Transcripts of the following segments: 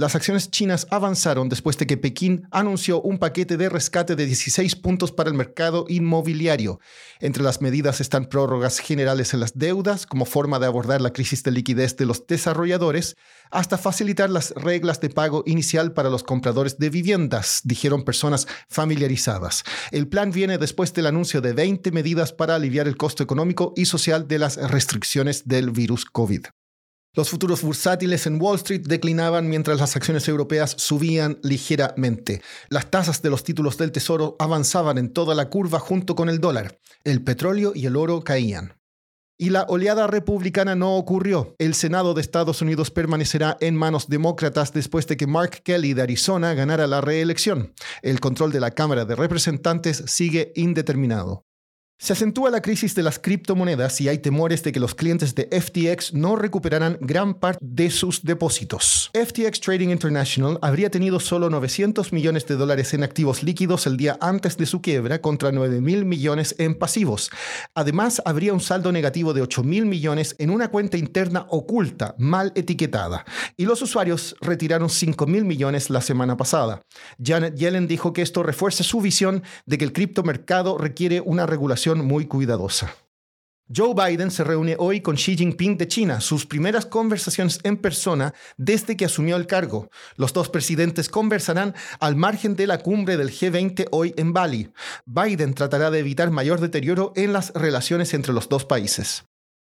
Las acciones chinas avanzaron después de que Pekín anunció un paquete de rescate de 16 puntos para el mercado inmobiliario. Entre las medidas están prórrogas generales en las deudas como forma de abordar la crisis de liquidez de los desarrolladores, hasta facilitar las reglas de pago inicial para los compradores de viviendas, dijeron personas familiarizadas. El plan viene después del anuncio de 20 medidas para aliviar el costo económico y social de las restricciones del virus COVID. Los futuros bursátiles en Wall Street declinaban mientras las acciones europeas subían ligeramente. Las tasas de los títulos del Tesoro avanzaban en toda la curva junto con el dólar. El petróleo y el oro caían. Y la oleada republicana no ocurrió. El Senado de Estados Unidos permanecerá en manos demócratas después de que Mark Kelly de Arizona ganara la reelección. El control de la Cámara de Representantes sigue indeterminado. Se acentúa la crisis de las criptomonedas y hay temores de que los clientes de FTX no recuperarán gran parte de sus depósitos. FTX Trading International habría tenido solo 900 millones de dólares en activos líquidos el día antes de su quiebra contra 9 mil millones en pasivos. Además, habría un saldo negativo de 8 mil millones en una cuenta interna oculta, mal etiquetada. Y los usuarios retiraron 5 mil millones la semana pasada. Janet Yellen dijo que esto refuerza su visión de que el criptomercado requiere una regulación muy cuidadosa. Joe Biden se reúne hoy con Xi Jinping de China, sus primeras conversaciones en persona desde que asumió el cargo. Los dos presidentes conversarán al margen de la cumbre del G20 hoy en Bali. Biden tratará de evitar mayor deterioro en las relaciones entre los dos países.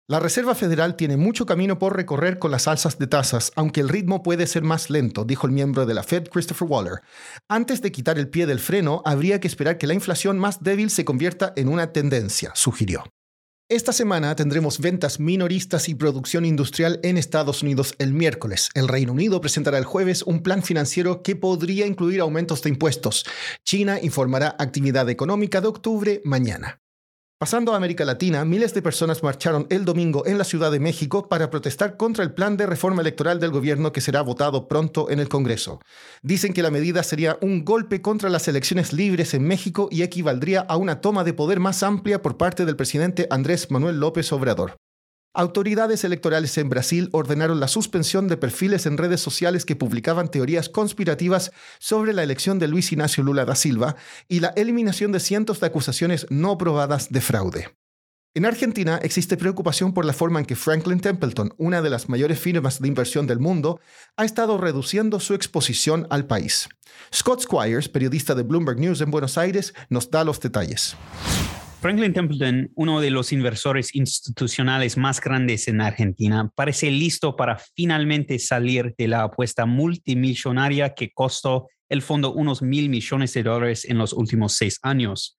La Reserva Federal tiene mucho camino por recorrer con las alzas de tasas, aunque el ritmo puede ser más lento, dijo el miembro de la Fed, Christopher Waller. Antes de quitar el pie del freno, habría que esperar que la inflación más débil se convierta en una tendencia, sugirió. Esta semana tendremos ventas minoristas y producción industrial en Estados Unidos el miércoles. El Reino Unido presentará el jueves un plan financiero que podría incluir aumentos de impuestos. China informará actividad económica de octubre mañana. Pasando a América Latina, miles de personas marcharon el domingo en la Ciudad de México para protestar contra el plan de reforma electoral del gobierno que será votado pronto en el Congreso. Dicen que la medida sería un golpe contra las elecciones libres en México y equivaldría a una toma de poder más amplia por parte del presidente Andrés Manuel López Obrador. Autoridades electorales en Brasil ordenaron la suspensión de perfiles en redes sociales que publicaban teorías conspirativas sobre la elección de Luis Ignacio Lula da Silva y la eliminación de cientos de acusaciones no probadas de fraude. En Argentina existe preocupación por la forma en que Franklin Templeton, una de las mayores firmas de inversión del mundo, ha estado reduciendo su exposición al país. Scott Squires, periodista de Bloomberg News en Buenos Aires, nos da los detalles. Franklin Templeton, uno de los inversores institucionales más grandes en Argentina, parece listo para finalmente salir de la apuesta multimillonaria que costó el fondo unos mil millones de dólares en los últimos seis años.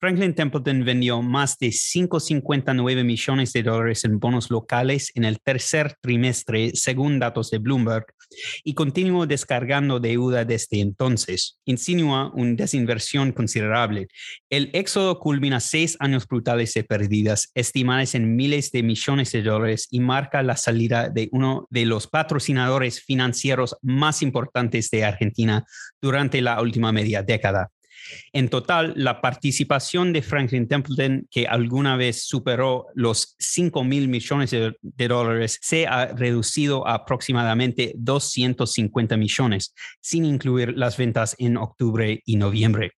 Franklin Templeton vendió más de 559 millones de dólares en bonos locales en el tercer trimestre, según datos de Bloomberg, y continuó descargando deuda desde entonces. Insinúa una desinversión considerable. El éxodo culmina seis años brutales de pérdidas, estimadas en miles de millones de dólares, y marca la salida de uno de los patrocinadores financieros más importantes de Argentina durante la última media década. En total, la participación de Franklin Templeton, que alguna vez superó los 5 mil millones de, dólares, se ha reducido a aproximadamente 250 millones, sin incluir las ventas en octubre y noviembre.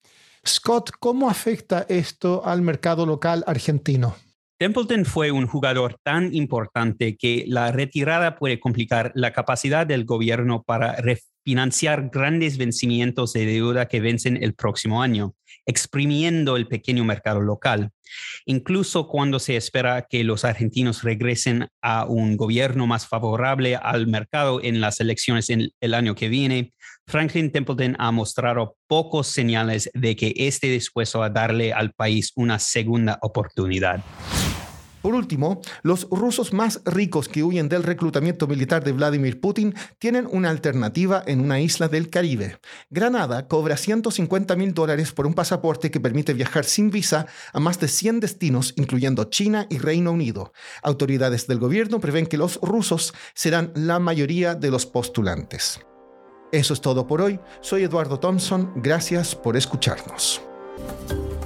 Scott, ¿cómo afecta esto al mercado local argentino? Templeton fue un jugador tan importante que la retirada puede complicar la capacidad del gobierno para financiar grandes vencimientos de deuda que vencen el próximo año, exprimiendo el pequeño mercado local. Incluso cuando se espera que los argentinos regresen a un gobierno más favorable al mercado en las elecciones en el año que viene, Franklin Templeton ha mostrado pocos señales de que esté dispuesto a darle al país una segunda oportunidad. Por último, los rusos más ricos que huyen del reclutamiento militar de Vladimir Putin tienen una alternativa en una isla del Caribe. Granada cobra 150 mil dólares por un pasaporte que permite viajar sin visa a más de 100 destinos, incluyendo China y Reino Unido. Autoridades del gobierno prevén que los rusos serán la mayoría de los postulantes. Eso es todo por hoy. Soy Eduardo Thompson. Gracias por escucharnos.